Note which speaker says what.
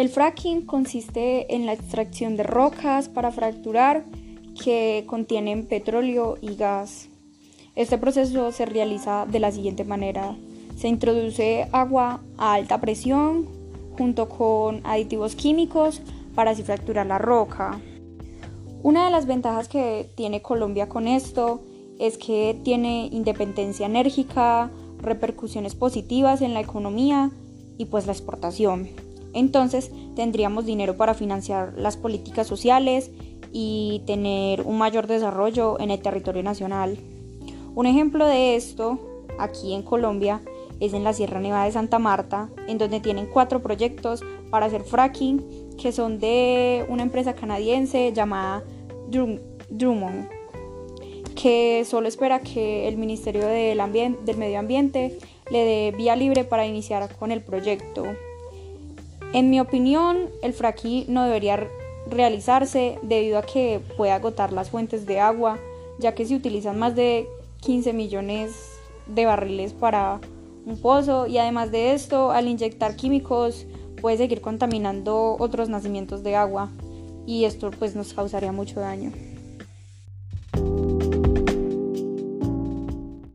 Speaker 1: El fracking consiste en la extracción de rocas para fracturar que contienen petróleo y gas. Este proceso se realiza de la siguiente manera. Se introduce agua a alta presión junto con aditivos químicos para así fracturar la roca. Una de las ventajas que tiene Colombia con esto es que tiene independencia enérgica, repercusiones positivas en la economía y pues la exportación. Entonces tendríamos dinero para financiar las políticas sociales y tener un mayor desarrollo en el territorio nacional. Un ejemplo de esto aquí en Colombia es en la Sierra Nevada de Santa Marta, en donde tienen cuatro proyectos para hacer fracking que son de una empresa canadiense llamada Drummond, que solo espera que el Ministerio del, del Medio Ambiente le dé vía libre para iniciar con el proyecto. En mi opinión, el fracking no debería realizarse debido a que puede agotar las fuentes de agua, ya que se utilizan más de 15 millones de barriles para un pozo y además de esto, al inyectar químicos puede seguir contaminando otros nacimientos de agua y esto pues nos causaría mucho daño.